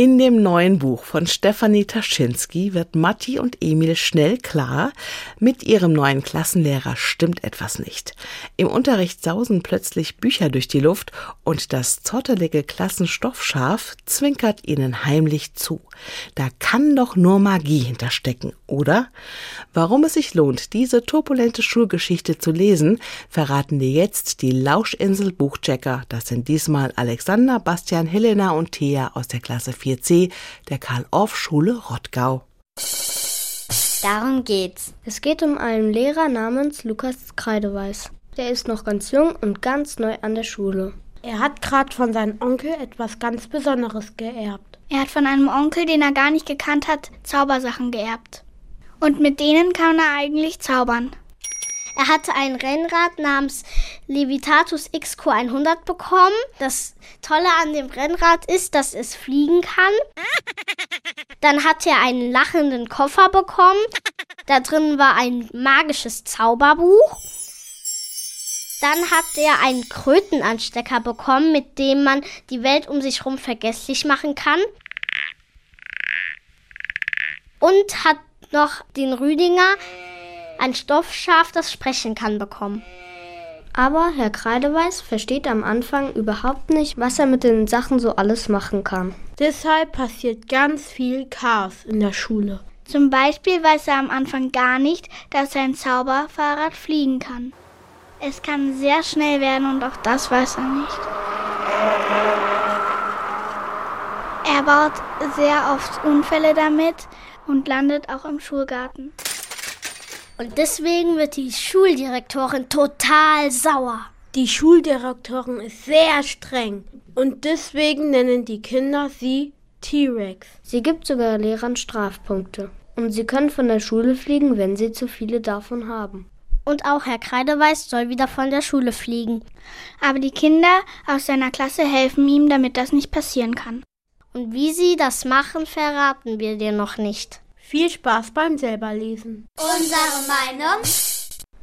In dem neuen Buch von Stefanie Taschinski wird Matti und Emil schnell klar, mit ihrem neuen Klassenlehrer stimmt etwas nicht. Im Unterricht sausen plötzlich Bücher durch die Luft und das zottelige Klassenstoffschaf zwinkert ihnen heimlich zu. Da kann doch nur Magie hinterstecken, oder? Warum es sich lohnt, diese turbulente Schulgeschichte zu lesen, verraten dir jetzt die Lauschinsel Buchchecker. Das sind diesmal Alexander, Bastian, Helena und Thea aus der Klasse 4 4c der Karl-Orff-Schule Rottgau. Darum geht's. Es geht um einen Lehrer namens Lukas Kreideweiß. Der ist noch ganz jung und ganz neu an der Schule. Er hat gerade von seinem Onkel etwas ganz Besonderes geerbt. Er hat von einem Onkel, den er gar nicht gekannt hat, Zaubersachen geerbt. Und mit denen kann er eigentlich zaubern. Er hatte ein Rennrad namens Levitatus XQ100 bekommen. Das Tolle an dem Rennrad ist, dass es fliegen kann. Dann hat er einen lachenden Koffer bekommen. Da drin war ein magisches Zauberbuch. Dann hat er einen Krötenanstecker bekommen, mit dem man die Welt um sich herum vergesslich machen kann. Und hat noch den Rüdinger, ein Stoffschaf, das sprechen kann, bekommen. Aber Herr Kreideweiß versteht am Anfang überhaupt nicht, was er mit den Sachen so alles machen kann. Deshalb passiert ganz viel Chaos in der Schule. Zum Beispiel weiß er am Anfang gar nicht, dass sein Zauberfahrrad fliegen kann. Es kann sehr schnell werden und auch das weiß er nicht. Er baut sehr oft Unfälle damit und landet auch im Schulgarten. Und deswegen wird die Schuldirektorin total sauer. Die Schuldirektorin ist sehr streng. Und deswegen nennen die Kinder sie T-Rex. Sie gibt sogar Lehrern Strafpunkte. Und sie können von der Schule fliegen, wenn sie zu viele davon haben. Und auch Herr Kreideweiß soll wieder von der Schule fliegen. Aber die Kinder aus seiner Klasse helfen ihm, damit das nicht passieren kann. Und wie sie das machen, verraten wir dir noch nicht. Viel Spaß beim selberlesen. Unsere Meinung?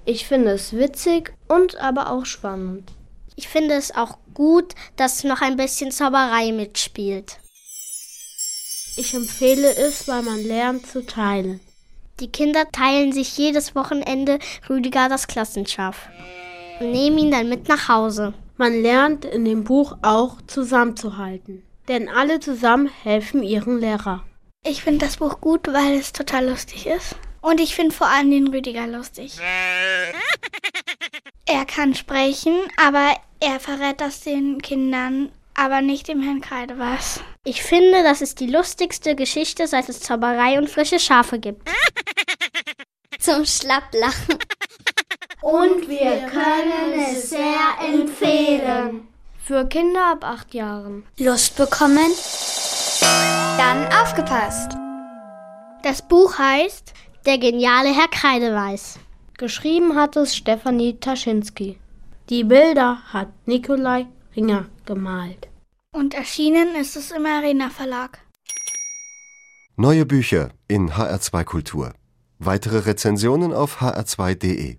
Ich finde es witzig und aber auch spannend. Ich finde es auch gut, dass noch ein bisschen Zauberei mitspielt. Ich empfehle es, weil man lernt zu teilen. Die Kinder teilen sich jedes Wochenende Rüdiger das Klassenschaf und nehmen ihn dann mit nach Hause. Man lernt in dem Buch auch zusammenzuhalten, denn alle zusammen helfen ihren Lehrer. Ich finde das Buch gut, weil es total lustig ist. Und ich finde vor allem den Rüdiger lustig. er kann sprechen, aber er verrät das den Kindern, aber nicht dem Herrn Kreideweiß. Ich finde, das ist die lustigste Geschichte, seit es Zauberei und frische Schafe gibt. Zum Schlapplachen. Und wir können es sehr empfehlen. Für Kinder ab acht Jahren. Lust bekommen? Dann aufgepasst! Das Buch heißt Der geniale Herr Kreideweiß. Geschrieben hat es Stefanie Taschinski. Die Bilder hat Nikolai Ringer gemalt. Und erschienen ist es im Arena Verlag. Neue Bücher in HR2 Kultur. Weitere Rezensionen auf hr2.de.